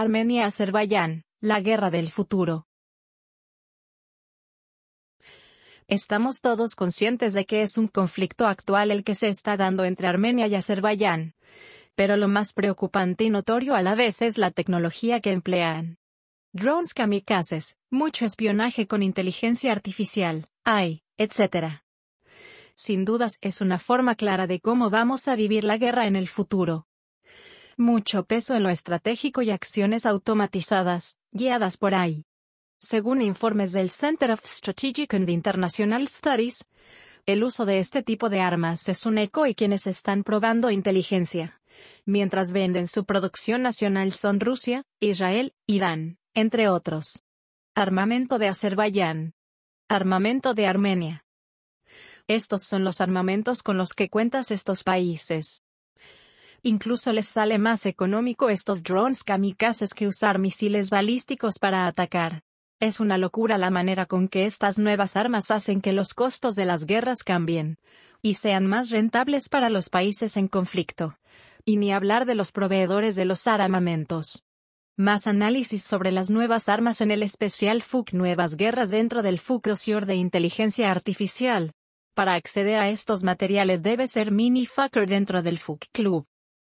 Armenia-Azerbaiyán, la guerra del futuro. Estamos todos conscientes de que es un conflicto actual el que se está dando entre Armenia y Azerbaiyán. Pero lo más preocupante y notorio a la vez es la tecnología que emplean. Drones kamikazes, mucho espionaje con inteligencia artificial, AI, etc. Sin dudas es una forma clara de cómo vamos a vivir la guerra en el futuro. Mucho peso en lo estratégico y acciones automatizadas, guiadas por AI. Según informes del Center of Strategic and International Studies, el uso de este tipo de armas es un eco y quienes están probando inteligencia. Mientras venden su producción nacional son Rusia, Israel, Irán entre otros. Armamento de Azerbaiyán. Armamento de Armenia. Estos son los armamentos con los que cuentas estos países. Incluso les sale más económico estos drones kamikazes que usar misiles balísticos para atacar. Es una locura la manera con que estas nuevas armas hacen que los costos de las guerras cambien y sean más rentables para los países en conflicto. Y ni hablar de los proveedores de los armamentos. Más análisis sobre las nuevas armas en el especial FUC Nuevas Guerras dentro del FUC Dossier de Inteligencia Artificial. Para acceder a estos materiales debe ser mini fucker dentro del FUC Club.